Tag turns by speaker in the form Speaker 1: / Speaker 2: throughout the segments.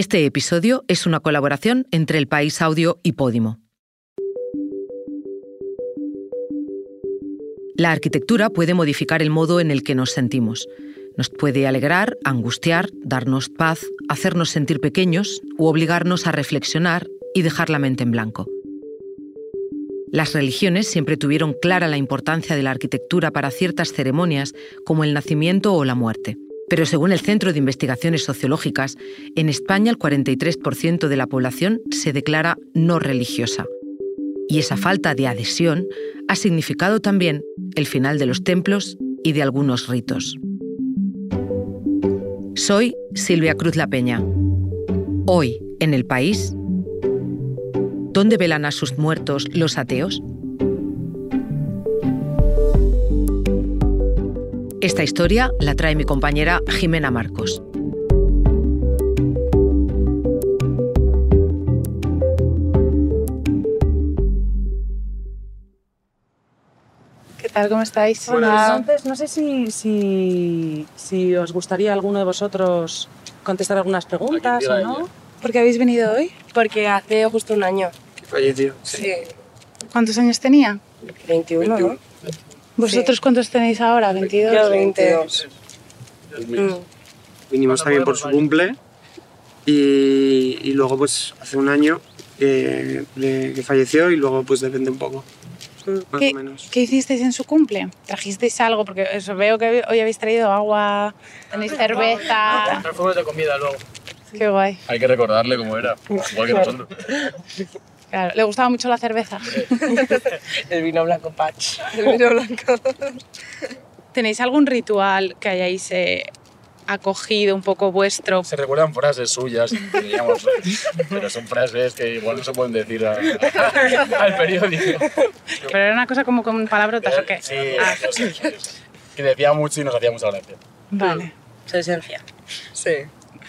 Speaker 1: Este episodio es una colaboración entre El País Audio y Podimo. La arquitectura puede modificar el modo en el que nos sentimos. Nos puede alegrar, angustiar, darnos paz, hacernos sentir pequeños u obligarnos a reflexionar y dejar la mente en blanco. Las religiones siempre tuvieron clara la importancia de la arquitectura para ciertas ceremonias como el nacimiento o la muerte. Pero según el Centro de Investigaciones Sociológicas, en España el 43% de la población se declara no religiosa. Y esa falta de adhesión ha significado también el final de los templos y de algunos ritos. Soy Silvia Cruz La Peña. Hoy, en el país, ¿dónde velan a sus muertos los ateos? Esta historia la trae mi compañera Jimena Marcos.
Speaker 2: tal? ¿Cómo estáis?
Speaker 3: Hola. Entonces, no sé si, si, si os gustaría alguno de vosotros contestar algunas preguntas o no.
Speaker 2: ¿Por qué habéis venido hoy?
Speaker 4: Porque hace justo un año.
Speaker 5: Falleció.
Speaker 4: Sí.
Speaker 2: ¿Cuántos años tenía?
Speaker 4: 21, ¿no?
Speaker 2: ¿Vosotros cuántos tenéis ahora? ¿22?
Speaker 4: Yo 22.
Speaker 5: Mm. Vinimos también por su cumple y, y luego pues hace un año que, que falleció y luego pues depende un poco, más
Speaker 2: ¿Qué,
Speaker 5: o menos.
Speaker 2: qué hicisteis en su cumple? ¿Trajisteis algo? Porque eso, veo que hoy habéis traído agua, tenéis cerveza.
Speaker 6: Fuimos de comida luego.
Speaker 2: Qué guay.
Speaker 6: Hay que recordarle cómo era, igual que nosotros.
Speaker 2: Claro, ¿Le gustaba mucho la cerveza?
Speaker 4: El vino blanco patch. El vino blanco.
Speaker 2: ¿Tenéis algún ritual que hayáis eh, acogido un poco vuestro?
Speaker 6: Se recuerdan frases suyas, digamos, pero son frases que igual no se pueden decir a- al periódico.
Speaker 2: ¿Pero era una cosa como con palabrotas o qué?
Speaker 6: Sí,
Speaker 2: Ah,
Speaker 6: no sé, que decía mucho y nos hacía mucha gracia.
Speaker 2: vale.
Speaker 4: Su esencia. Sí.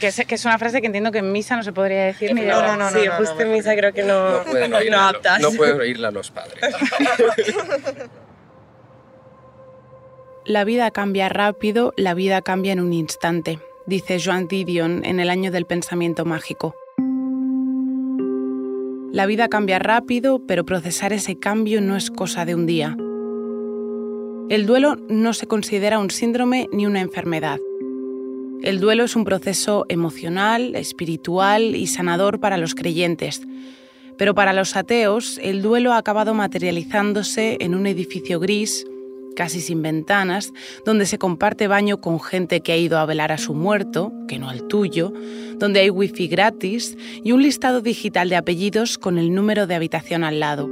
Speaker 2: Que es, que es una frase que entiendo que en misa no se podría decir ni
Speaker 4: No,
Speaker 2: broma.
Speaker 4: no, no, sí, justo en misa creo que no,
Speaker 7: No pueden
Speaker 4: no,
Speaker 7: oírla,
Speaker 4: aptas.
Speaker 7: no pueden oírla los padres.
Speaker 2: La vida cambia rápido, la vida cambia en un instante, dice Joan Didion en el año del pensamiento mágico. La vida cambia rápido, pero procesar ese cambio no es cosa de un día. El duelo no se considera un síndrome ni una enfermedad. El duelo es un proceso emocional, espiritual y sanador para los creyentes. Pero para los ateos, el duelo ha acabado materializándose en un edificio gris, casi sin ventanas, donde se comparte baño con gente que ha ido a velar a su muerto, que no al tuyo, donde hay wifi gratis y un listado digital de apellidos con el número de habitación al lado.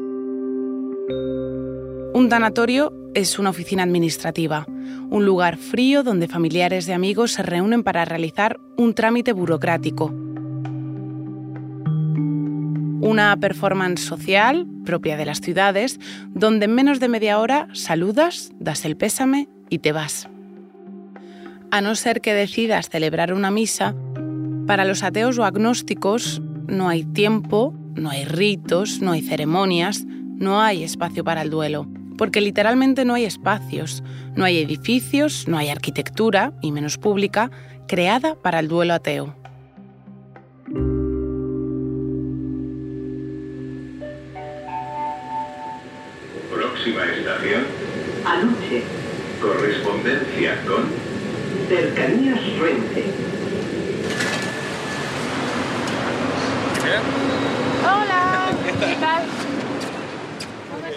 Speaker 2: Un tanatorio es una oficina administrativa, un lugar frío donde familiares y amigos se reúnen para realizar un trámite burocrático. Una performance social propia de las ciudades, donde en menos de media hora saludas, das el pésame y te vas. A no ser que decidas celebrar una misa, para los ateos o agnósticos no hay tiempo, no hay ritos, no hay ceremonias, no hay espacio para el duelo. Porque literalmente no hay espacios, no hay edificios, no hay arquitectura, y menos pública, creada para el duelo ateo.
Speaker 8: Próxima estación,
Speaker 9: Anoche,
Speaker 8: correspondencia con
Speaker 9: cercanías Renfe.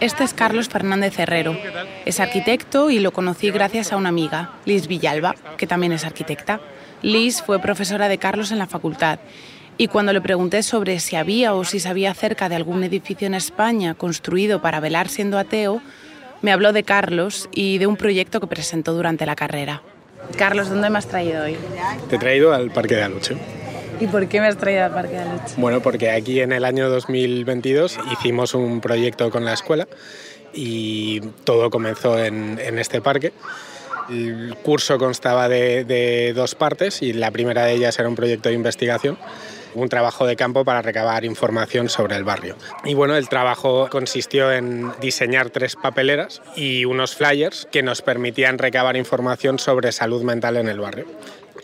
Speaker 2: Este es Carlos Fernández Herrero. Es arquitecto y lo conocí gracias a una amiga, Liz Villalba, que también es arquitecta. Liz fue profesora de Carlos en la facultad y cuando le pregunté sobre si había o si sabía acerca de algún edificio en España construido para velar siendo ateo, me habló de Carlos y de un proyecto que presentó durante la carrera. Carlos, ¿dónde me has traído hoy?
Speaker 10: Te he traído al Parque de Aluche.
Speaker 2: ¿Y por qué me has traído al Parque de Aluche?
Speaker 10: Bueno, porque aquí en el año 2022 hicimos un proyecto con la escuela y todo comenzó en, este parque. El curso constaba de dos partes y la primera de ellas era un proyecto de investigación un trabajo de campo para recabar información sobre el barrio. Y bueno, el trabajo consistió en diseñar tres papeleras y unos flyers que nos permitían recabar información sobre salud mental en el barrio.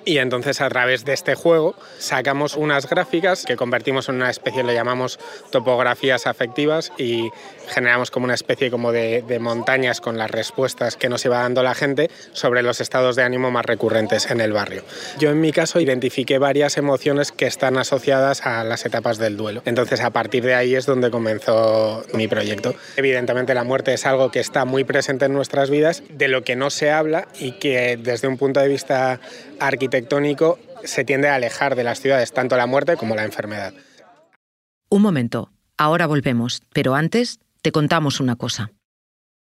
Speaker 10: Y entonces a través de este juego sacamos unas gráficas que convertimos en una especie, lo llamamos topografías afectivas y generamos como una especie como de, de montañas con las respuestas que nos iba dando la gente sobre los estados de ánimo más recurrentes en el barrio. Yo en mi caso identifiqué varias emociones que están asociadas a las etapas del duelo. Entonces a partir de ahí es donde comenzó mi proyecto. Evidentemente la muerte es algo que está muy presente en nuestras vidas, de lo que no se habla y que desde un punto de vista arquitectónico se tiende a alejar de las ciudades tanto la muerte como la enfermedad.
Speaker 1: Un momento, ahora volvemos, pero antes te contamos una cosa.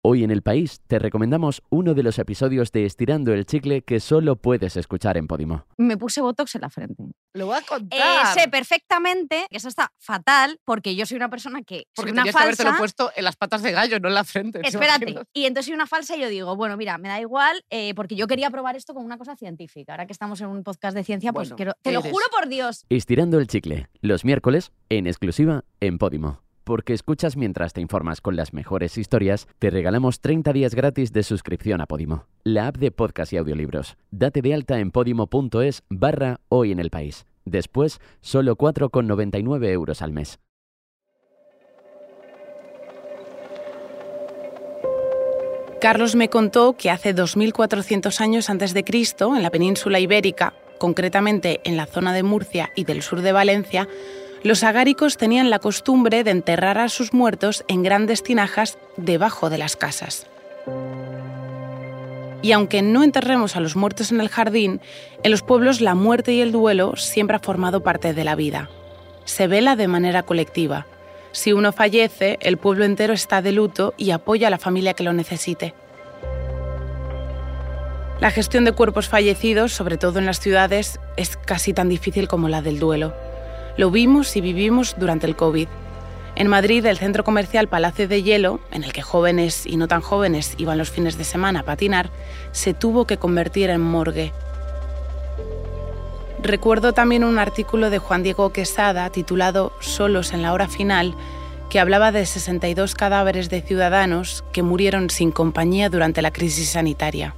Speaker 7: Hoy en el país te recomendamos uno de los episodios de Estirando el Chicle que solo puedes escuchar en Podimo.
Speaker 11: Me puse Botox en la frente.
Speaker 4: Lo voy a
Speaker 11: Eh,
Speaker 4: contar.
Speaker 11: sé perfectamente que eso está fatal porque yo soy una persona que
Speaker 4: Porque
Speaker 11: soy una
Speaker 4: tenías que habértelo
Speaker 11: falsa.
Speaker 4: puesto en las patas de gallo, no en la frente. ¿te
Speaker 11: Espérate. Y entonces soy una falsa y yo digo, bueno, mira, me da igual eh, porque yo quería probar esto como una cosa científica. Ahora que estamos en un podcast de ciencia, pues quiero. Te lo juro por Dios.
Speaker 7: Estirando el Chicle, los miércoles, en exclusiva en Podimo. Porque escuchas mientras te informas con las mejores historias, te regalamos 30 días gratis de suscripción a Podimo, la app de podcast y audiolibros. Date de alta en podimo.es barra hoy en el país. Después, solo 4,99 euros al mes.
Speaker 2: Carlos me contó que hace 2400 años antes de Cristo, en la península ibérica, concretamente en la zona de Murcia y del sur de Valencia, los agáricos tenían la costumbre de enterrar a sus muertos en grandes tinajas debajo de las casas. Y aunque no enterremos a los muertos en el jardín, en los pueblos la muerte y el duelo siempre ha formado parte de la vida. Se vela de manera colectiva. Si uno fallece, el pueblo entero está de luto y apoya a la familia que lo necesite. La gestión de cuerpos fallecidos, sobre todo en las ciudades, es casi tan difícil como la del duelo. Lo vimos y vivimos durante el COVID. En Madrid, el centro comercial Palacio de Hielo, en el que jóvenes y no tan jóvenes iban los fines de semana a patinar, se tuvo que convertir en morgue. Recuerdo también un artículo de Juan Diego Quesada titulado Solos en la hora final, que hablaba de 62 cadáveres de ciudadanos que murieron sin compañía durante la crisis sanitaria.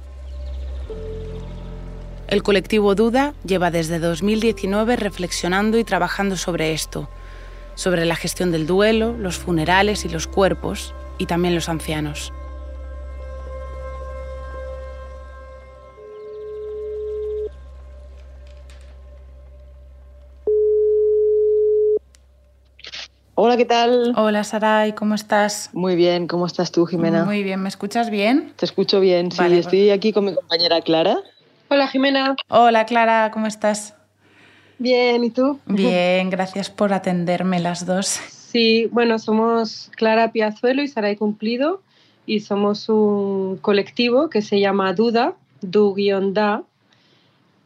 Speaker 2: El colectivo Duda lleva desde 2019 reflexionando y trabajando sobre esto, sobre la gestión del duelo, los funerales y los cuerpos, y también los ancianos.
Speaker 12: Hola, ¿qué tal?
Speaker 2: Hola Saray, ¿cómo estás?
Speaker 12: Muy bien, ¿cómo estás tú, Jimena?
Speaker 2: Muy bien, ¿me escuchas bien?
Speaker 12: Te escucho bien, sí.
Speaker 2: Vale,
Speaker 12: Estoy aquí con mi compañera Clara.
Speaker 13: Hola Jimena.
Speaker 2: Hola Clara, ¿cómo estás?
Speaker 13: Bien, ¿y tú?
Speaker 2: Bien, gracias por atenderme las dos.
Speaker 13: Sí, bueno, somos Clara Piazuelo y Saray Cumplido y somos un colectivo que se llama Duda, Du-Da,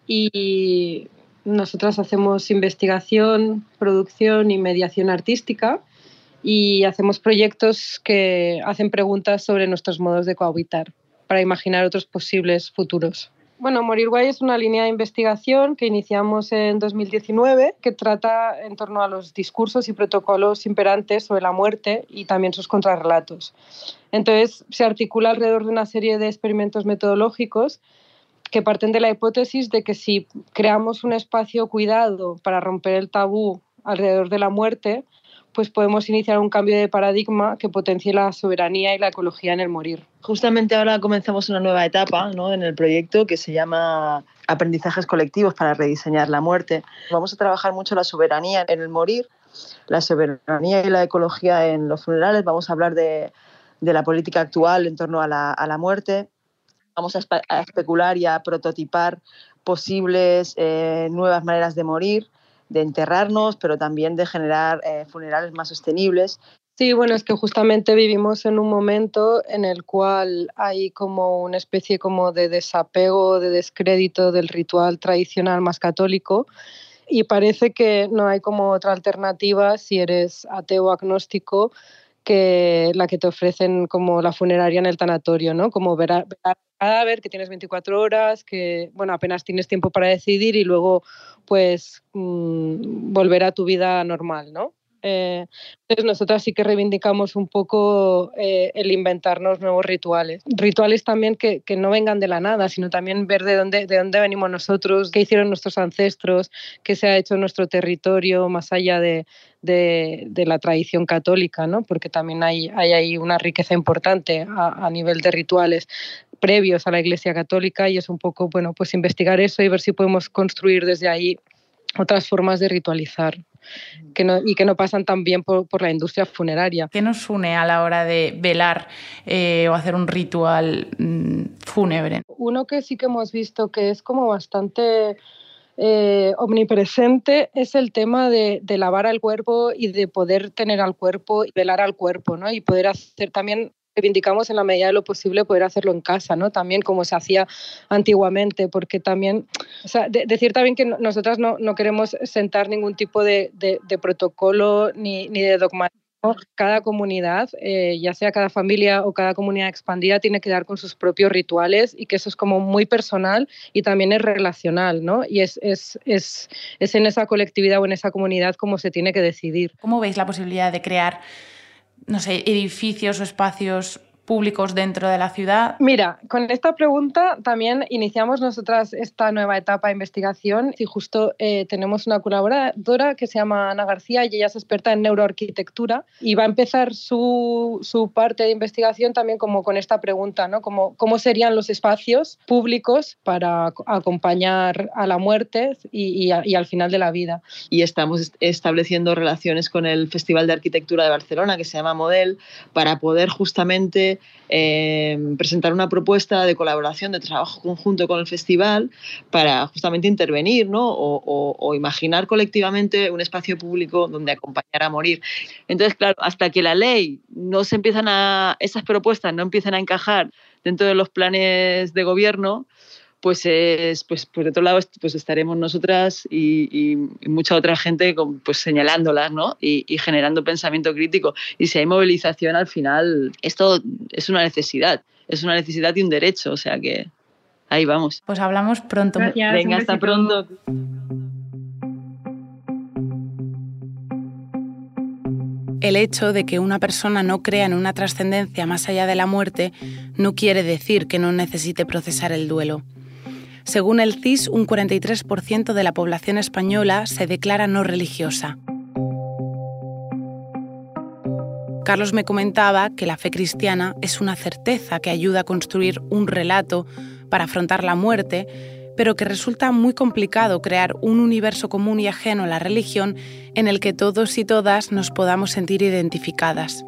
Speaker 13: y nosotras hacemos investigación, producción y mediación artística y hacemos proyectos que hacen preguntas sobre nuestros modos de cohabitar para imaginar otros posibles futuros. Bueno, Morir Guay es una línea de investigación que iniciamos en 2019 que trata en torno a los discursos y protocolos imperantes sobre la muerte y también sus contrarrelatos. Entonces, se articula alrededor de una serie de experimentos metodológicos que parten de la hipótesis de que si creamos un espacio cuidado para romper el tabú alrededor de la muerte, pues podemos iniciar un cambio de paradigma que potencie la soberanía y la ecología en el morir.
Speaker 12: Justamente ahora comenzamos una nueva etapa ¿no? en el proyecto que se llama Aprendizajes colectivos para rediseñar la muerte. Vamos a trabajar mucho la soberanía en el morir, la soberanía y la ecología en los funerales. Vamos a hablar de, de la política actual en torno a la, a la muerte. Vamos a, espe a, especular y a prototipar posibles eh, nuevas maneras de morir de enterrarnos, pero también de generar eh, funerales más sostenibles.
Speaker 13: Sí, bueno, es que justamente vivimos en un momento en el cual hay como una especie como de desapego, de descrédito del ritual tradicional más católico y parece que no hay como otra alternativa si eres ateo o agnóstico que la que te ofrecen como la funeraria en el tanatorio, ¿no? Como ver al cadáver, que tienes 24 horas, que bueno, apenas tienes tiempo para decidir y luego pues mmm, volver a tu vida normal, ¿no? Eh, entonces nosotras sí que reivindicamos un poco eh, el inventarnos nuevos rituales. Rituales también que, que, no vengan de la nada, sino también ver de dónde, de dónde venimos nosotros, qué hicieron nuestros ancestros, qué se ha hecho en nuestro territorio, más allá de, de, de la tradición católica, ¿no? porque también hay, hay ahí una riqueza importante a, a nivel de rituales previos a la Iglesia Católica y es un poco, bueno, pues investigar eso y ver si podemos construir desde ahí otras formas de ritualizar que no, y que no pasan tan bien por, por, la industria funeraria.
Speaker 2: ¿Qué nos une a la hora de velar eh, o hacer un ritual mmm, fúnebre?
Speaker 13: Uno que sí que hemos visto que es como bastante eh, omnipresente es el tema de, de, lavar al cuerpo y de poder tener al cuerpo y velar al cuerpo, ¿no? Y poder hacer también reivindicamos en la medida de lo posible poder hacerlo en casa, ¿no? También como se hacía antiguamente, porque también, o sea, de, decir también que nosotras no, no queremos sentar ningún tipo de, de, de protocolo ni, ni de dogmatismo. Cada comunidad, eh, ya sea cada familia o cada comunidad expandida, tiene que dar con sus propios rituales y que eso es como muy personal y también es relacional, ¿no? Y es, es, es, es en esa colectividad o en esa comunidad como se tiene que decidir.
Speaker 2: ¿Cómo veis la posibilidad de crear no sé, edificios o espacios públicos dentro de la ciudad?
Speaker 13: Mira, con esta pregunta también iniciamos nosotras esta nueva etapa de investigación y justo eh, tenemos una colaboradora que se llama Ana García y ella es experta en neuroarquitectura y va a empezar su, su parte de investigación también como con esta pregunta, ¿no? Como, ¿Cómo serían los espacios públicos para acompañar a la muerte y, y, a, y al final de la vida?
Speaker 12: Y estamos estableciendo relaciones con el Festival de Arquitectura de Barcelona que se llama Model para poder justamente eh, presentar una propuesta de colaboración, de trabajo conjunto con el festival para justamente intervenir ¿no? o, o, o, imaginar colectivamente un espacio público donde acompañar a morir. Entonces, claro, hasta que la ley no se empiezan a, esas propuestas no empiezan a encajar dentro de los planes de gobierno, pues, es, pues por otro lado pues estaremos nosotras y, y, y mucha otra gente con, pues señalándolas ¿no? Y, y, generando pensamiento crítico. Y si hay movilización, al final esto es una necesidad, es una necesidad y un derecho, o sea que ahí vamos.
Speaker 2: Pues hablamos pronto.
Speaker 12: Gracias, Venga, hasta pronto.
Speaker 2: El hecho de que una persona no crea en una trascendencia más allá de la muerte no quiere decir que no necesite procesar el duelo. Según el CIS, un 43% de la población española se declara no religiosa. Carlos me comentaba que la fe cristiana es una certeza que ayuda a construir un relato para afrontar la muerte, pero que resulta muy complicado crear un universo común y ajeno a la religión en el que todos y todas nos podamos sentir identificadas.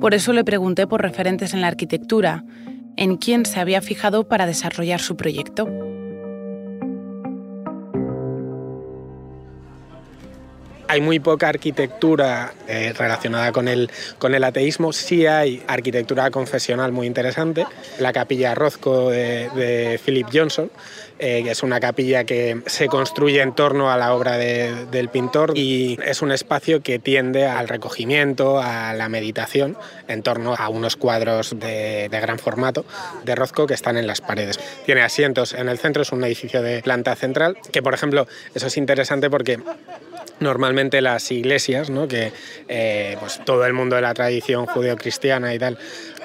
Speaker 2: Por eso le pregunté por referentes en la arquitectura, en quién se había fijado para desarrollar su proyecto.
Speaker 10: Hay muy poca arquitectura eh, relacionada con el, con el ateísmo, sí hay arquitectura confesional muy interesante. La capilla Rozco de, Philip Johnson, eh, que es una capilla que se construye en torno a la obra de, del pintor y es un espacio que tiende al recogimiento, a la meditación, en torno a unos cuadros de, de gran formato de Rozco que están en las paredes. Tiene asientos en el centro, es un edificio de planta central, que por ejemplo, eso es interesante porque normalmente las iglesias, ¿no? que eh, pues todo el mundo de la tradición judeocristiana y tal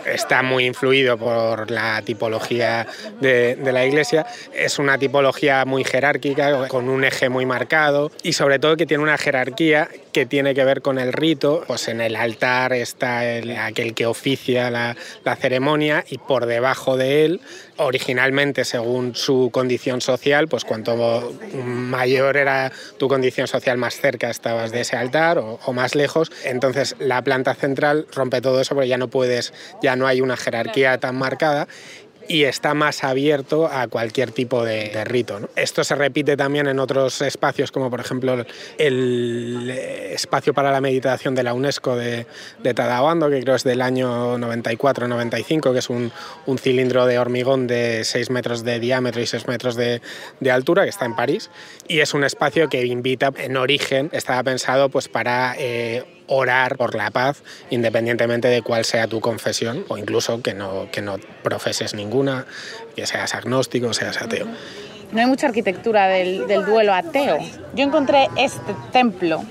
Speaker 10: está muy influido por la tipología de, la iglesia. Es una tipología muy jerárquica, con un eje muy marcado y sobre todo que tiene una jerarquía que tiene que ver con el rito. Pues en el altar está el, aquel que oficia la, ceremonia y por debajo de él originalmente según su condición social, pues cuanto mayor era tu condición social, más cerca estabas de ese altar o, o, más lejos. Entonces la planta central rompe todo eso porque ya no puedes, ya no hay una jerarquía tan marcada y está más abierto a cualquier tipo de, de rito. ¿no? Esto se repite también en otros espacios, como por ejemplo el espacio para la meditación de la UNESCO de, de Tadabando, que creo es del año 94-95, que es un, un, cilindro de hormigón de 6 metros de diámetro y 6 metros de, de, altura, que está en París, y es un espacio que invita, en origen, estaba pensado pues para... Eh, orar por la paz independientemente de cuál sea tu confesión o incluso que no, que no profeses ninguna, que seas agnóstico o seas ateo.
Speaker 2: No hay mucha arquitectura del, del duelo ateo. Yo encontré este templo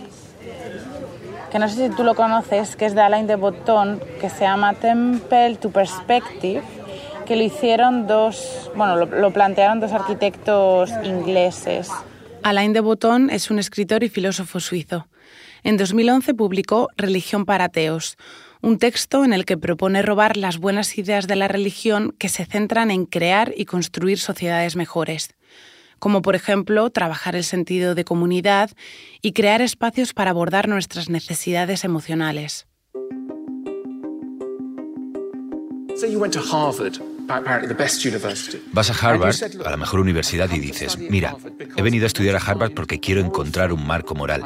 Speaker 2: que no sé si tú lo conoces, que es de Alain de Botton, que se llama Temple to Perspective, que lo hicieron dos, bueno, lo, lo plantearon dos arquitectos ingleses. Alain de Botton es un escritor y filósofo suizo. En 2011 publicó Religión para ateos, un texto en el que propone robar las buenas ideas de la religión que se centran en crear y construir sociedades mejores, como por ejemplo trabajar el sentido de comunidad y crear espacios para abordar nuestras necesidades emocionales.
Speaker 14: Vas a Harvard, a la mejor universidad, y dices, mira, he venido a estudiar a Harvard porque quiero encontrar un marco moral.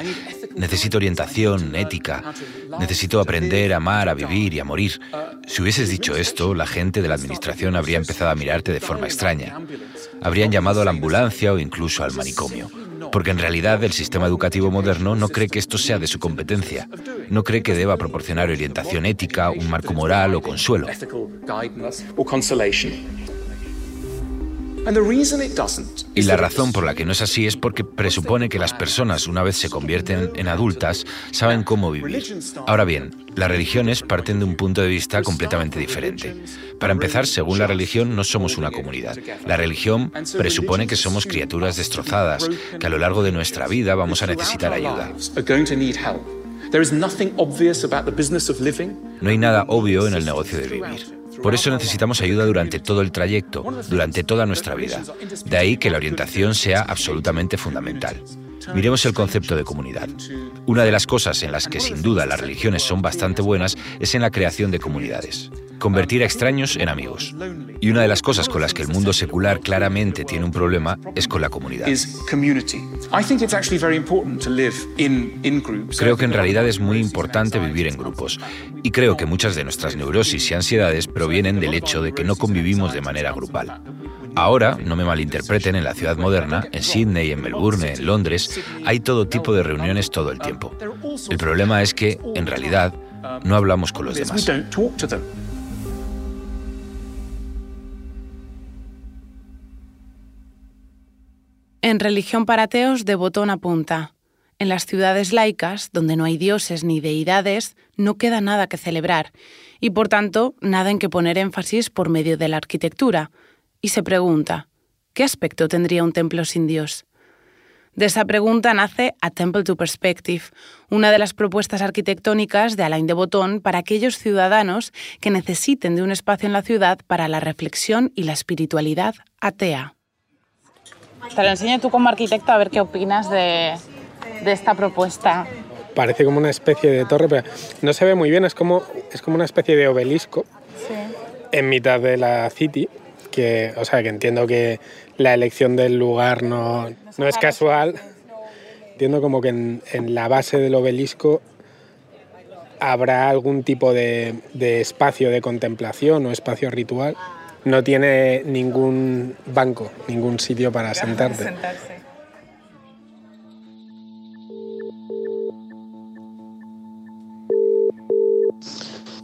Speaker 14: Necesito orientación, ética. Necesito aprender a amar, a vivir y a morir. Si hubieses dicho esto, la gente de la administración habría empezado a mirarte de forma extraña. Habrían llamado a la ambulancia o incluso al manicomio. Porque en realidad el sistema educativo moderno no cree que esto sea de su competencia. No cree que deba proporcionar orientación ética, un marco moral o consuelo. Y la razón por la que no es así es porque presupone que las personas, una vez se convierten en adultas, saben cómo vivir. Ahora bien, las religiones parten de un punto de vista completamente diferente. Para empezar, según la religión, no somos una comunidad. La religión presupone que somos criaturas destrozadas, que a lo largo de nuestra vida vamos a necesitar ayuda. No hay nada obvio en el negocio de vivir. Por eso necesitamos ayuda durante todo el trayecto, durante toda nuestra vida. De ahí que la orientación sea absolutamente fundamental. Miremos el concepto de comunidad. Una de las cosas en las que sin duda las religiones son bastante buenas es en la creación de comunidades convertir a extraños en amigos. Y una de las cosas con las que el mundo secular claramente tiene un problema es con la comunidad. Creo que en realidad es muy importante vivir en grupos. Y creo que muchas de nuestras neurosis y ansiedades provienen del hecho de que no convivimos de manera grupal. Ahora, no me malinterpreten, en la ciudad moderna, en Sydney, en Melbourne, en Londres, hay todo tipo de reuniones todo el tiempo. El problema es que, en realidad, no hablamos con los demás.
Speaker 2: En Religión para ateos, de Botón apunta. En las ciudades laicas, donde no hay dioses ni deidades, no queda nada que celebrar, y por tanto, nada en que poner énfasis por medio de la arquitectura. Y se pregunta, ¿qué aspecto tendría un templo sin Dios? De esa pregunta nace A Temple to Perspective, una de las propuestas arquitectónicas de Alain de Botton para aquellos ciudadanos que necesiten de un espacio en la ciudad para la reflexión y la espiritualidad atea. Te lo enseño tú como arquitecto a ver qué opinas de, esta propuesta.
Speaker 10: Parece como una especie de torre, pero no se ve muy bien, es como, es como una especie de obelisco en mitad de la city, que, o sea, que entiendo que la elección del lugar no, no es casual. Entiendo como que en, la base del obelisco habrá algún tipo de, de espacio de contemplación o espacio ritual no tiene ningún banco, ningún sitio para sentarte.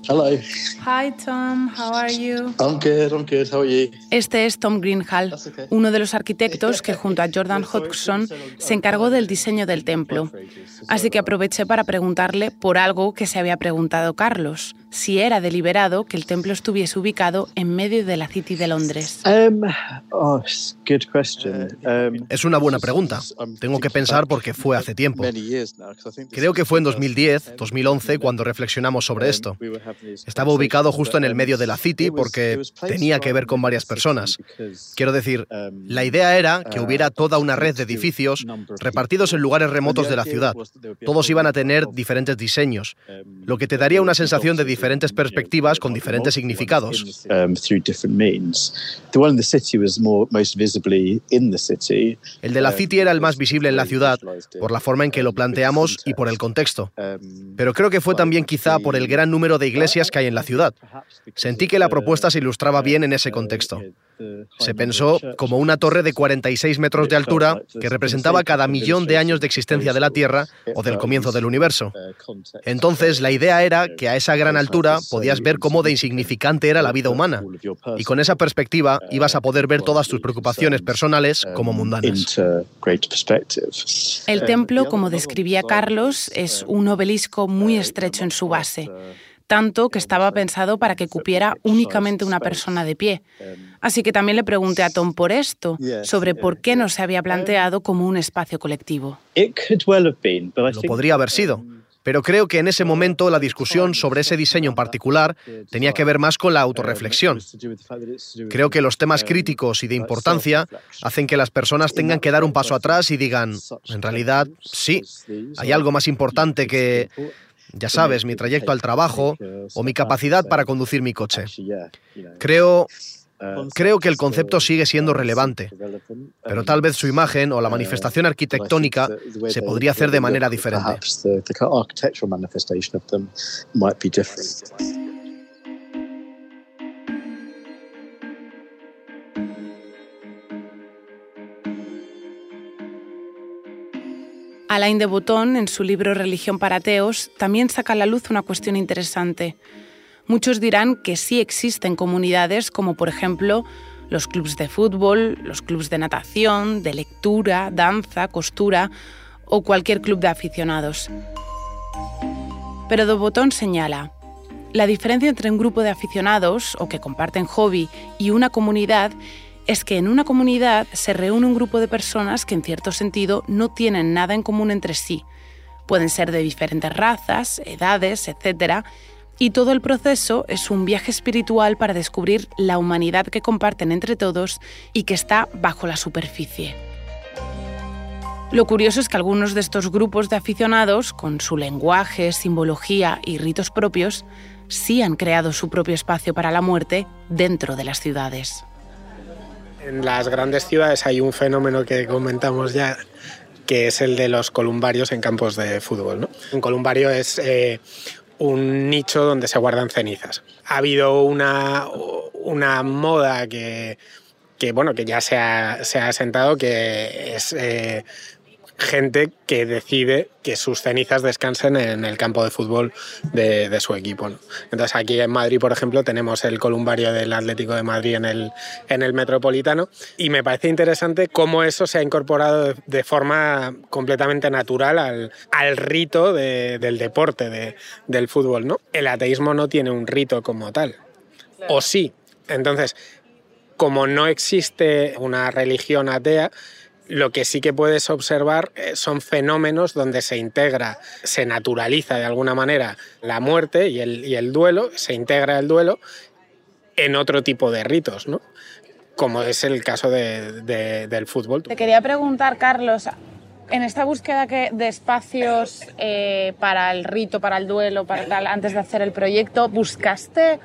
Speaker 15: Hello.
Speaker 2: Hi Tom, how are you?
Speaker 15: I'm good, I'm good. How are you?
Speaker 2: Este es Tom Greenhall, uno de los arquitectos que junto a Jordan Hodgson se encargó del diseño del templo. Así que aproveché para preguntarle por algo que se había preguntado Carlos, si era deliberado que el templo estuviese ubicado en medio de la City de Londres.
Speaker 15: Um, oh, good question. Um,
Speaker 16: es una buena pregunta. Tengo que pensar porque fue hace tiempo. Creo que fue en 2010, 2011 cuando reflexionamos sobre esto. Estaba ubicado justo en el medio de la City porque tenía que ver con varias personas. Quiero decir, la idea era que hubiera toda una red de edificios repartidos en lugares remotos de la ciudad. Todos iban a tener diferentes diseños, lo que te daría una sensación de diferentes perspectivas con diferentes significados. El de la City era el más visible en la ciudad por la forma en que lo planteamos y por el contexto. Pero creo que fue también quizá por el gran número de iglesias que hay en la ciudad. Sentí que la propuesta se ilustraba bien en ese contexto. Se pensó como una torre de 46 metros de altura que representaba cada millón de años de existencia de la Tierra o del comienzo del universo. Entonces, la idea era que a esa gran altura altura podías ver cómo de insignificante era la vida humana. Y con esa perspectiva ibas a poder ver todas tus preocupaciones personales como mundanas.
Speaker 2: El templo, como describía Carlos, es un obelisco muy estrecho en su base tanto que estaba pensado para que cupiera únicamente una persona de pie. Así que también le pregunté a Tom por esto, sobre por qué no se había planteado como un espacio colectivo.
Speaker 16: Lo podría haber sido. Pero creo que en ese momento la discusión sobre ese diseño en particular tenía que ver más con la autorreflexión. Creo que los temas críticos y de importancia hacen que las personas tengan que dar un paso atrás y digan, en realidad, sí, hay algo más importante que ya sabes, mi trayecto al trabajo o mi capacidad para conducir mi coche. Creo, creo que el concepto sigue siendo relevante, pero tal vez su imagen o la manifestación arquitectónica se podría hacer de manera diferente.
Speaker 2: Alain de Botton, en su libro Religión para ateos, también saca a la luz una cuestión interesante. Muchos dirán que sí existen comunidades como por ejemplo los clubes de fútbol, los clubes de natación, de lectura, danza, costura o cualquier club de aficionados. Pero de Botton señala, la diferencia entre un grupo de aficionados o que comparten hobby y una comunidad es que en una comunidad se reúne un grupo de personas que en cierto sentido no tienen nada en común entre sí. Pueden ser de diferentes razas, edades, etc. Y todo el proceso es un viaje espiritual para descubrir la humanidad que comparten entre todos y que está bajo la superficie. Lo curioso es que algunos de estos grupos de aficionados, con su lenguaje, simbología y ritos propios, sí han creado su propio espacio para la muerte dentro de las ciudades.
Speaker 10: En las grandes ciudades hay un fenómeno que comentamos ya, que es el de los columbarios en campos de fútbol. Un columbario es eh, un nicho donde se guardan cenizas. Ha habido una, una moda que, que, bueno, que ya se ha, se ha asentado, que es eh, gente que decide que sus cenizas descansen en el campo de fútbol de, su equipo. Entonces aquí en Madrid, por ejemplo, tenemos el columbario del Atlético de Madrid en el, en el Metropolitano y me parece interesante cómo eso se ha incorporado de, forma completamente natural al, al rito del deporte, del fútbol. ¿no? El ateísmo no tiene un rito como tal. O sí. Entonces, como no existe una religión atea, lo que sí que puedes observar eh, son fenómenos donde se integra, se naturaliza de alguna manera la muerte y el, duelo, se integra el duelo en otro tipo de ritos, ¿no? como es el caso del fútbol.
Speaker 2: Te quería preguntar, Carlos, en esta búsqueda de espacios eh, para el rito, para el duelo, para tal, antes de hacer el proyecto, ¿buscaste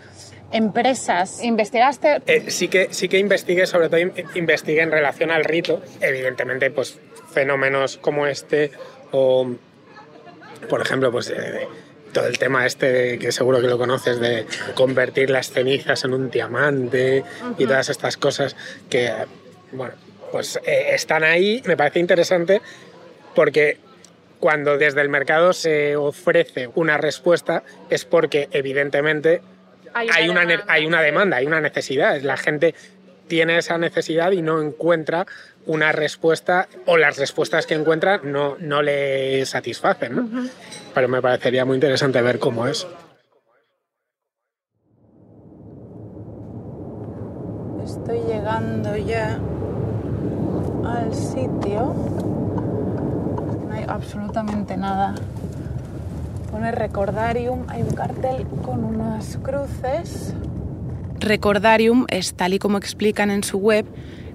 Speaker 2: empresas. ¿Investigaste?
Speaker 10: Eh, sí, que, sí que investigué, sobre todo investigué en relación al rito. Evidentemente, pues fenómenos como este o, por ejemplo, pues eh, todo el tema este que seguro que lo conoces de convertir las cenizas en un diamante y todas estas cosas que, bueno, pues eh, están ahí. Me parece interesante porque cuando desde el mercado se ofrece una respuesta es porque evidentemente hay una, hay una, demanda, hay una necesidad. La gente tiene esa necesidad y no encuentra una respuesta o las respuestas que encuentra no, no le satisfacen. Pero me parecería muy interesante ver cómo es.
Speaker 2: Estoy llegando ya al sitio. No hay absolutamente nada pone Recordarium, hay un cartel con unas cruces. Recordarium es, tal y como explican en su web,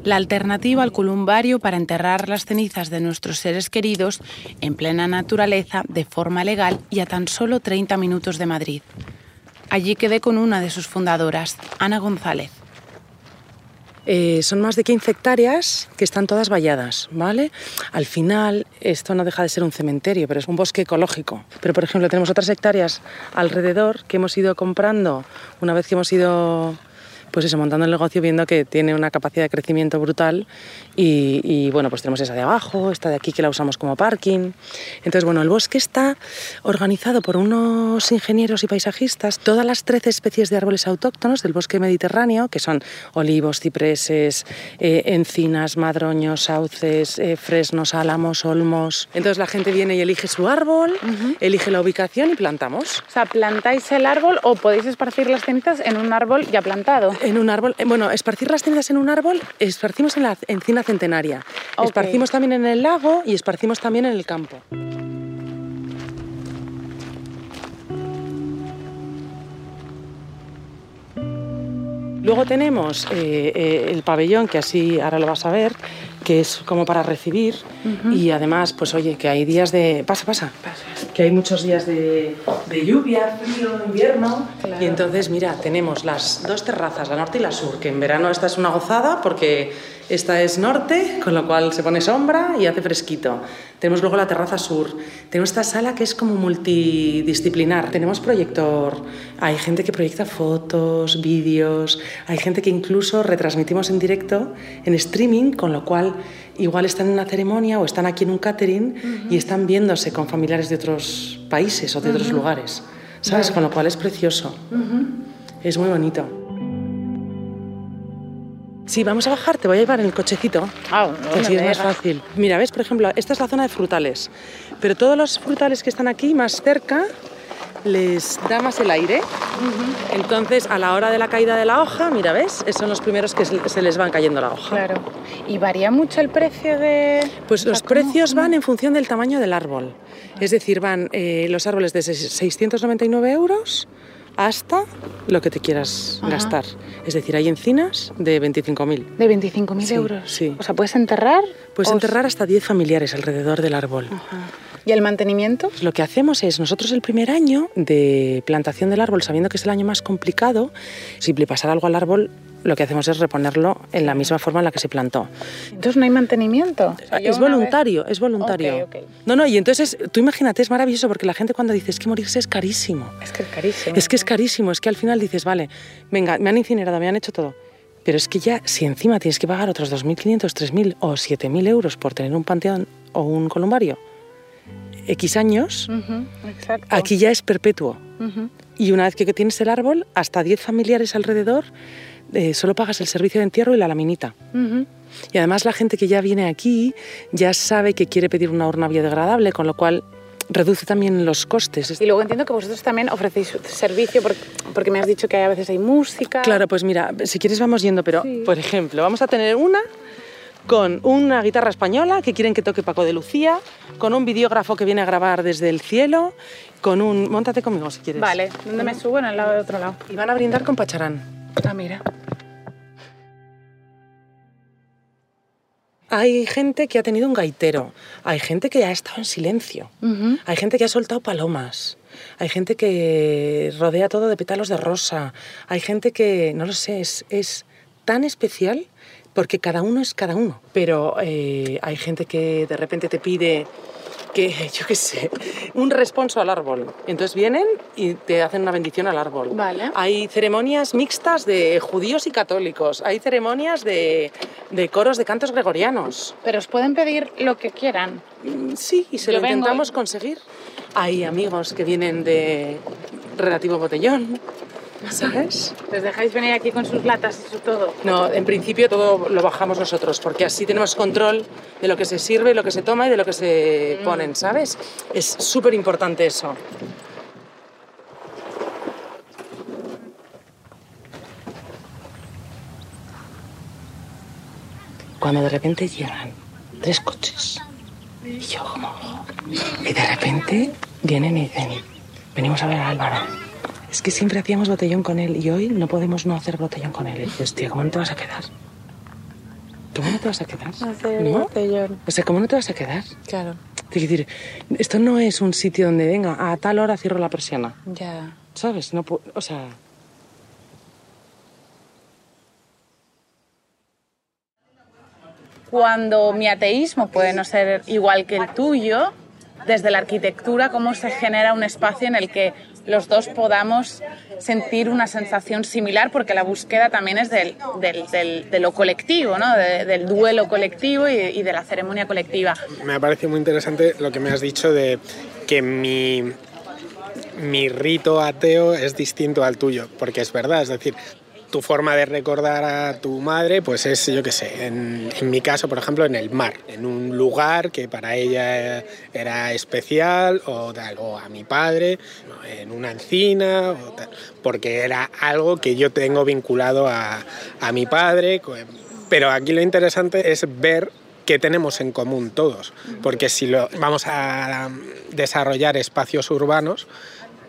Speaker 2: la alternativa al columbario para enterrar las cenizas de nuestros seres queridos en plena naturaleza, de forma legal y a tan solo 30 minutos de Madrid. Allí quedé con una de sus fundadoras, Ana González.
Speaker 3: Eh, son más de 15 hectáreas que están todas valladas, ¿vale? Al final, esto no deja de ser un cementerio, pero es un bosque ecológico. Pero, por ejemplo, tenemos otras hectáreas alrededor que hemos ido comprando una vez que hemos ido pues eso, montando el negocio viendo que tiene una capacidad de crecimiento brutal y, y, bueno, pues tenemos esa de abajo, esta de aquí que la usamos como parking. Entonces, bueno, el bosque está organizado por unos ingenieros y paisajistas, todas las 13 especies de árboles autóctonos del bosque mediterráneo, que son olivos, cipreses, eh, encinas, madroños, sauces, eh, fresnos, álamos, olmos. Entonces la gente viene y elige su árbol, elige la ubicación y plantamos.
Speaker 2: O sea, plantáis el árbol o podéis esparcir las cenizas en un árbol ya plantado.
Speaker 3: En un árbol, eh, bueno, esparcir las cenizas en un árbol, esparcimos en la encina centenaria, esparcimos también en el lago y esparcimos también en el campo. Luego tenemos eh, eh, el pabellón, que así ahora lo vas a ver, que es como para recibir y además, pues oye, que hay días de... Pasa, pasa. Que hay muchos días de, de lluvia, frío, invierno. Y entonces, mira, tenemos las dos terrazas, la norte y la sur, que en verano esta es una gozada porque esta es norte, con lo cual se pone sombra y hace fresquito. Tenemos luego la terraza sur. Tenemos esta sala que es como multidisciplinar. Tenemos proyector, hay gente que proyecta fotos, vídeos, hay gente que incluso retransmitimos en directo, en streaming, con lo cual igual están en una ceremonia o están aquí en un catering y están viéndose con familiares de otros países o de otros lugares. ¿Sabes?
Speaker 2: Vale.
Speaker 3: Con lo cual es precioso. Es muy bonito. Sí, vamos a bajar, te voy a llevar en el cochecito.
Speaker 2: Ah,
Speaker 3: que así es más fácil. Mira, ves, por ejemplo, esta es la zona de frutales, pero todos los frutales que están aquí más cerca les da más el aire. Entonces, a la hora de la caída de la hoja, mira, ¿ves? Son los primeros que se se les van cayendo la hoja.
Speaker 2: Claro. ¿Y varía mucho el precio de...?
Speaker 3: Pues los precios van en función del tamaño del árbol. Es decir, van eh, los árboles de 699 euros hasta lo que te quieras
Speaker 2: Ajá.
Speaker 3: gastar. Es decir, hay encinas de 25.000.
Speaker 2: ¿De 25.000
Speaker 3: Sí,
Speaker 2: euros?
Speaker 3: Sí.
Speaker 2: O sea, ¿puedes enterrar?
Speaker 3: Puedes enterrar hasta 10 familiares alrededor del árbol.
Speaker 2: ¿Y el mantenimiento?
Speaker 3: Pues lo que hacemos es, nosotros el primer año de plantación del árbol, sabiendo que es el año más complicado, si le pasara algo al árbol, lo que hacemos es reponerlo en la misma forma en la que se plantó.
Speaker 2: Entonces no hay mantenimiento. O sea, yo
Speaker 3: Es voluntario, es voluntario.
Speaker 2: Ok, ok.
Speaker 3: No, no, y entonces tú imagínate, es maravilloso porque la gente cuando dice es que morirse es carísimo.
Speaker 2: Es que es carísimo.
Speaker 3: Es que es carísimo, es que al final dices, vale, venga, me han incinerado, me han hecho todo. Pero es que ya, si encima tienes que pagar otros 2.500, 3.000 o 7.000 euros por tener un panteón o un columbario, X años,
Speaker 2: Ujú, Exacto.
Speaker 3: aquí ya es perpetuo.
Speaker 2: Ujú.
Speaker 3: Y una vez que tienes el árbol, hasta 10 familiares alrededor, eh, solo pagas el servicio de entierro y la laminita. Y además la gente que ya viene aquí ya sabe que quiere pedir una urna biodegradable, con lo cual reduce también los costes.
Speaker 2: Y luego entiendo que vosotros también ofrecéis servicio porque, porque me has dicho que a veces hay música.
Speaker 3: Claro, pues mira, si quieres vamos yendo, pero por ejemplo, vamos a tener una con una guitarra española que quieren que toque Paco de Lucía, con un videógrafo que viene a grabar desde el cielo, con un... Móntate conmigo si quieres.
Speaker 2: Vale, ¿dónde me subo? En el lado de otro lado.
Speaker 3: Y van a brindar con pacharán.
Speaker 2: Ah, mira.
Speaker 3: Hay gente que ha tenido un gaitero, hay gente que ha estado en silencio, hay gente que ha soltado palomas, hay gente que rodea todo de pétalos de rosa, hay gente que, no lo sé, es, es tan especial porque cada uno es cada uno. Pero eh, hay gente que de repente te pide que, yo qué sé, un responso al árbol. Entonces vienen y te hacen una bendición al árbol.
Speaker 2: Vale.
Speaker 3: Hay ceremonias mixtas de judíos y católicos, hay ceremonias de, de coros de cantos gregorianos.
Speaker 2: Pero os pueden pedir lo que quieran.
Speaker 3: Mm, Sí, y se
Speaker 2: Yo
Speaker 3: lo
Speaker 2: vengo-
Speaker 3: intentamos conseguir. Hay amigos que vienen de relativo botellón, ¿sabes?
Speaker 2: Les dejáis venir aquí con sus latas y su todo.
Speaker 3: No, en principio todo lo bajamos nosotros, porque así tenemos control de lo que se sirve, lo que se toma y de lo que se ponen, ¿sabes? Es súper importante eso. Cuando de repente llegan tres coches, y yo como... Y de repente vienen y dicen, venimos a ver a Álvaro. Es que siempre hacíamos botellón con él y hoy no podemos no hacer botellón con él. Y dices, tío, ¿cómo no te vas a quedar? ¿Cómo no te vas a quedar?
Speaker 2: Hacer
Speaker 3: ¿No?
Speaker 2: botellón.
Speaker 3: O sea, ¿cómo no te vas a quedar?
Speaker 2: Claro.
Speaker 3: Quiero decir, esto no es un sitio donde venga, a tal hora cierro la persiana.
Speaker 2: Ya.
Speaker 3: ¿Sabes? No o sea,
Speaker 2: Cuando mi ateísmo puede no ser igual que el tuyo, desde la arquitectura cómo se genera un espacio en el que los dos podamos sentir una sensación similar, porque la búsqueda también es del, de lo colectivo, ¿no? del duelo colectivo y, y, de la ceremonia colectiva.
Speaker 10: Me ha parecido muy interesante lo que me has dicho de que mi, mi rito ateo es distinto al tuyo, porque es verdad, es decir, tu forma de recordar a tu madre, pues es, yo qué sé, en, mi caso, por ejemplo, en el mar, en un lugar que para ella era especial, o, tal, o a mi padre, en una encina, porque era algo que yo tengo vinculado a, a mi padre. Pero aquí lo interesante es ver qué tenemos en común todos, porque si lo, vamos a desarrollar espacios urbanos,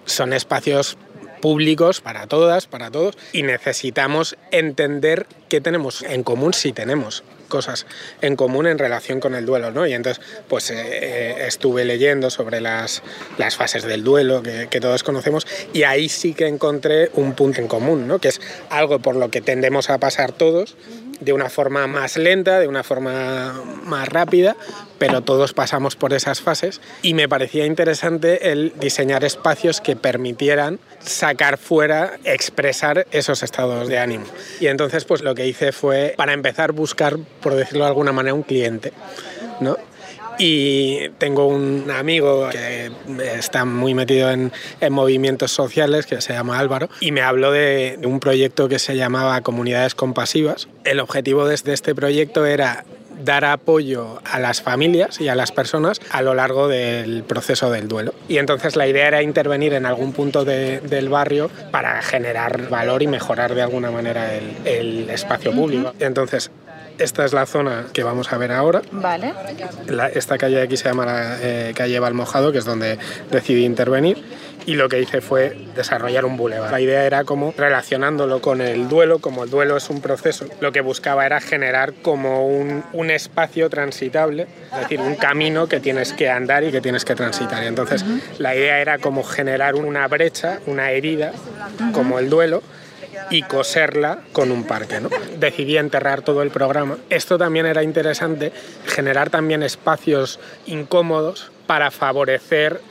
Speaker 10: son espacios públicos para todas, para todos, y necesitamos entender qué tenemos en común si tenemos cosas en común en relación con el duelo, ¿no? Y entonces, pues eh, eh, estuve leyendo sobre las, las fases del duelo que, que, todos conocemos y ahí sí que encontré un punto en común, ¿no? Que es algo por lo que tendemos a pasar todos de una forma más lenta, de una forma más rápida, pero todos pasamos por esas fases y me parecía interesante el diseñar espacios que permitieran sacar fuera, expresar esos estados de ánimo. Y entonces pues lo que hice fue, para empezar, buscar, por decirlo de alguna manera, un cliente. ¿no? Y tengo un amigo que está muy metido en, movimientos sociales, que se llama Álvaro, y me habló de, un proyecto que se llamaba Comunidades Compasivas. El objetivo de este proyecto era dar apoyo a las familias y a las personas a lo largo del proceso del duelo. Y entonces la idea era intervenir en algún punto del barrio para generar valor y mejorar de alguna manera el, el espacio público. Entonces esta es la zona que vamos a ver ahora.
Speaker 2: Vale.
Speaker 10: esta calle de aquí se llama la eh, calle Valmojado, que es donde decidí intervenir. Y lo que hice fue desarrollar un bulevar. La idea era como relacionándolo con el duelo, como el duelo es un proceso, lo que buscaba era generar como un, un espacio transitable, es decir, un camino que tienes que andar y que tienes que transitar. Y entonces la idea era como generar una brecha, una herida, como el duelo, y coserla con un parque. ¿no? Decidí enterrar todo el programa. Esto también era interesante, generar también espacios incómodos para favorecer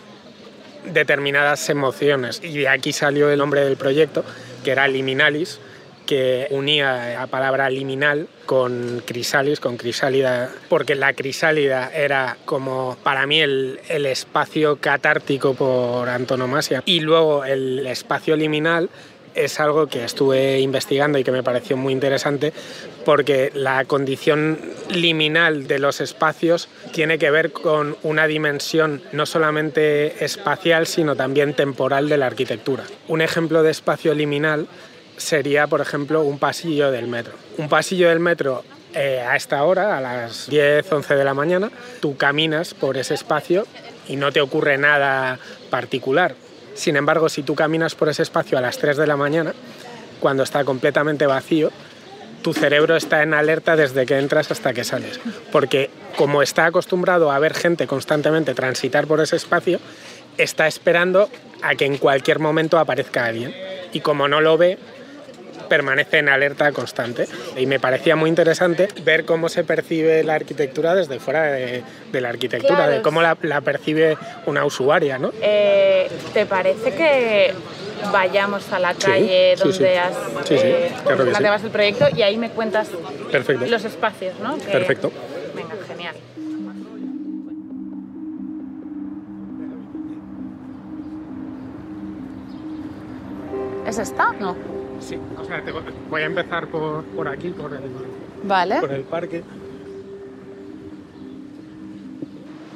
Speaker 10: determinadas emociones. Y de aquí salió el nombre del proyecto, que era Liminalis, que unía la palabra liminal con crisalis, con crisálida, porque la crisálida era como para mí el, el, espacio catártico por antonomasia y luego el espacio liminal es algo que estuve investigando y que me pareció muy interesante porque la condición liminal de los espacios tiene que ver con una dimensión no solamente espacial sino también temporal de la arquitectura. Un ejemplo de espacio liminal sería, por ejemplo, un pasillo del metro. Un pasillo del metro eh, a esta hora, a las 10, 11 de la mañana, tú caminas por ese espacio y no te ocurre nada particular sin embargo, si tú caminas por ese espacio a las 3 de la mañana, cuando está completamente vacío, tu cerebro está en alerta desde que entras hasta que sales. Porque como está acostumbrado a ver gente constantemente transitar por ese espacio, está esperando a que en cualquier momento aparezca alguien. Y como no lo ve, permanece en alerta constante. Y me parecía muy interesante ver cómo se percibe la arquitectura desde fuera de, la arquitectura, de cómo la, percibe una usuaria. ¿no?
Speaker 2: Eh, ¿Te parece que vayamos a la calle donde has
Speaker 10: eh,
Speaker 2: el proyecto y ahí me cuentas los espacios? ¿no?
Speaker 10: Perfecto.
Speaker 2: Venga, genial. ¿Es esta? No.
Speaker 10: Sí, o sea, voy a empezar por, por aquí, por el,
Speaker 2: vale.
Speaker 10: por el parque.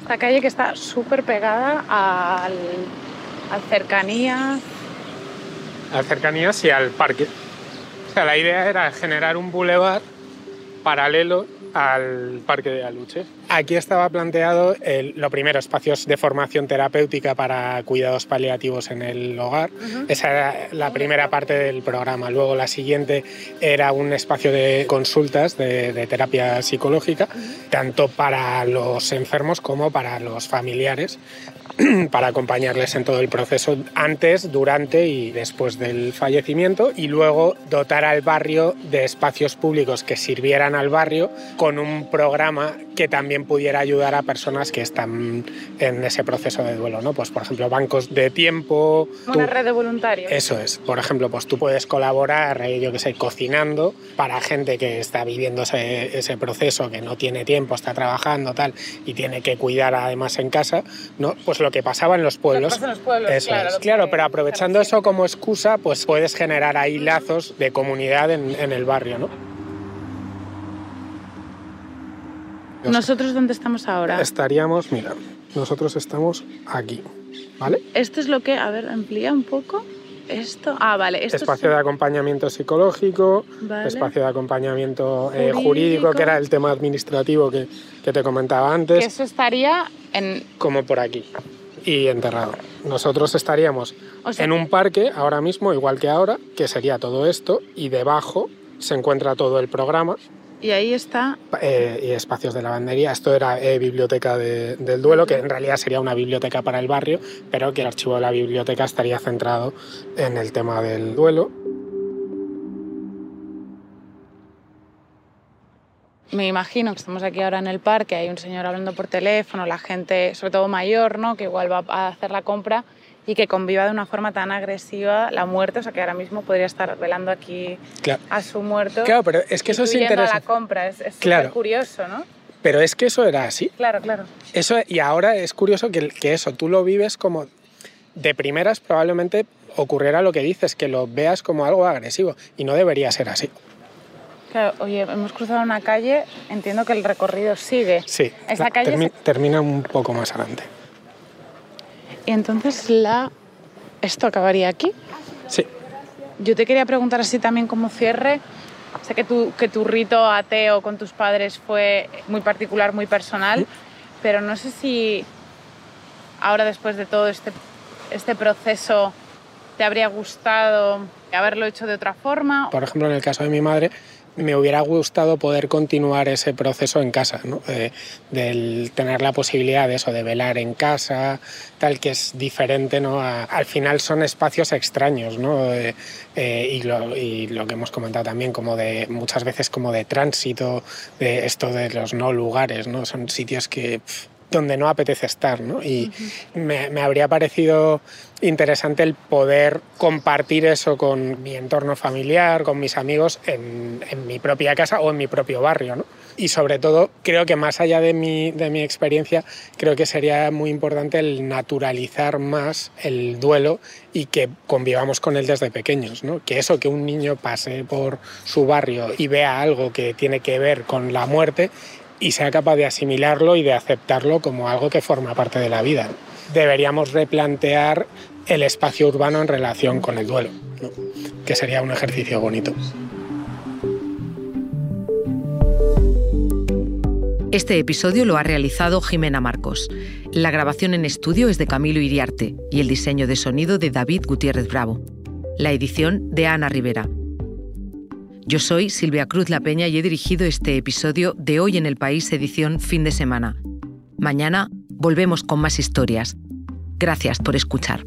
Speaker 2: Esta calle que está súper pegada al, al cercanías.
Speaker 10: Al cercanías y al parque. O sea, la idea era generar un bulevar paralelo al Parque de Aluche. Aquí estaba planteado lo primero, espacios de formación terapéutica para cuidados paliativos en el hogar. Esa era la primera parte del programa. Luego la siguiente era un espacio de consultas de, terapia psicológica, tanto para los enfermos como para los familiares para acompañarles en todo el proceso antes, durante y después del fallecimiento y luego dotar al barrio de espacios públicos que sirvieran al barrio con un programa que también pudiera ayudar a personas que están en ese proceso de duelo, ¿no? Pues por ejemplo, bancos de tiempo.
Speaker 9: Una red de voluntarios.
Speaker 10: Eso es. Por ejemplo, pues tú puedes colaborar, eh, yo que sé, cocinando para gente que está viviendo ese, ese proceso, que no tiene tiempo, está trabajando, tal, y tiene que cuidar además en casa, ¿no? Pues lo que pasaba en los pueblos.
Speaker 9: en los pueblos,
Speaker 10: eso
Speaker 9: claro.
Speaker 10: es.
Speaker 9: lo
Speaker 10: Claro,
Speaker 9: que-
Speaker 10: pero aprovechando eso como excusa, pues puedes generar ahí lazos de comunidad en, en el barrio, ¿no?
Speaker 9: ¿Nosotros dónde estamos ahora?
Speaker 10: Estaríamos, mira, nosotros estamos aquí, ¿vale?
Speaker 9: Esto es lo que, a ver, amplía un poco. Esto, ah, vale. Esto
Speaker 10: espacio
Speaker 9: es-
Speaker 10: de acompañamiento psicológico,
Speaker 9: Vale.
Speaker 10: espacio de acompañamiento eh,
Speaker 9: Jurídico.
Speaker 10: jurídico, que era el tema administrativo que, que te comentaba
Speaker 9: que
Speaker 10: antes,
Speaker 9: eso estaría en...
Speaker 10: como por aquí, y enterrado. Nosotros estaríamos
Speaker 9: O sea
Speaker 10: en un parque ahora mismo, igual que ahora, que sería todo esto, y debajo se encuentra todo el programa
Speaker 9: Y ahí está...
Speaker 10: eh, y espacios de lavandería. Esto era eh, biblioteca de- del duelo, que en realidad sería una biblioteca para el barrio, pero que el archivo de la biblioteca estaría centrado en el tema del duelo.
Speaker 9: Me imagino que estamos aquí ahora en el parque, hay un señor hablando por teléfono, la gente, sobre todo mayor, ¿no? que igual va a hacer la compra y que conviva de una forma tan agresiva la muerte, o sea que ahora mismo podría estar velando aquí
Speaker 10: Claro.
Speaker 9: a su muerto.
Speaker 10: Claro, pero es que eso es
Speaker 9: a la
Speaker 10: interesante.
Speaker 9: compra, es, es
Speaker 10: Claro.
Speaker 9: curioso, ¿no?
Speaker 10: Pero es que eso era así.
Speaker 9: Claro, claro.
Speaker 10: Eso, y ahora es curioso que, que eso, tú lo vives como de primeras probablemente ocurriera lo que dices, que lo veas como algo agresivo y no debería ser así.
Speaker 9: Claro, oye, hemos cruzado una calle, entiendo que el recorrido sigue.
Speaker 10: Sí,
Speaker 9: Esa
Speaker 10: la-
Speaker 9: calle
Speaker 10: termi-
Speaker 9: se-
Speaker 10: termina un poco más adelante.
Speaker 9: Y entonces la... esto acabaría aquí.
Speaker 10: Sí.
Speaker 9: Yo te quería preguntar así también como cierre. Sé que tu, que tu rito ateo con tus padres fue muy particular, muy personal, pero no sé si ahora después de todo este, este proceso te habría gustado haberlo hecho de otra forma.
Speaker 10: Por ejemplo, en el caso de mi madre, me hubiera gustado poder continuar ese proceso en casa. De- del tener la posibilidad de eso, de velar en casa, tal que es diferente, ¿no? A- al final son espacios extraños, ¿no? Eh, eh, y, lo, que hemos comentado también, como de muchas veces como de tránsito, de esto de los no lugares, ¿no? Son sitios que pf, donde no apetece estar, ¿no? Y me, me habría parecido interesante el poder compartir eso con mi entorno familiar, con mis amigos en, en mi propia casa o en mi propio barrio, ¿no? Y sobre todo, creo que más allá de mi, de mi experiencia, creo que sería muy importante el naturalizar más el duelo y que convivamos con él desde pequeños, ¿no? Que eso, que un niño pase por su barrio y vea algo que tiene que ver con la muerte y sea capaz de asimilarlo y de aceptarlo como algo que forma parte de la vida. Deberíamos replantear el espacio urbano en relación con el duelo, que sería un ejercicio bonito.
Speaker 1: Este episodio lo ha realizado Jimena Marcos. La grabación en estudio es de Camilo Iriarte y el diseño de sonido de David Gutiérrez Bravo. La edición de Ana Rivera. Yo soy Silvia Cruz La Peña y he dirigido este episodio de Hoy en el País edición fin de semana. Mañana volvemos con más historias. Gracias por escuchar.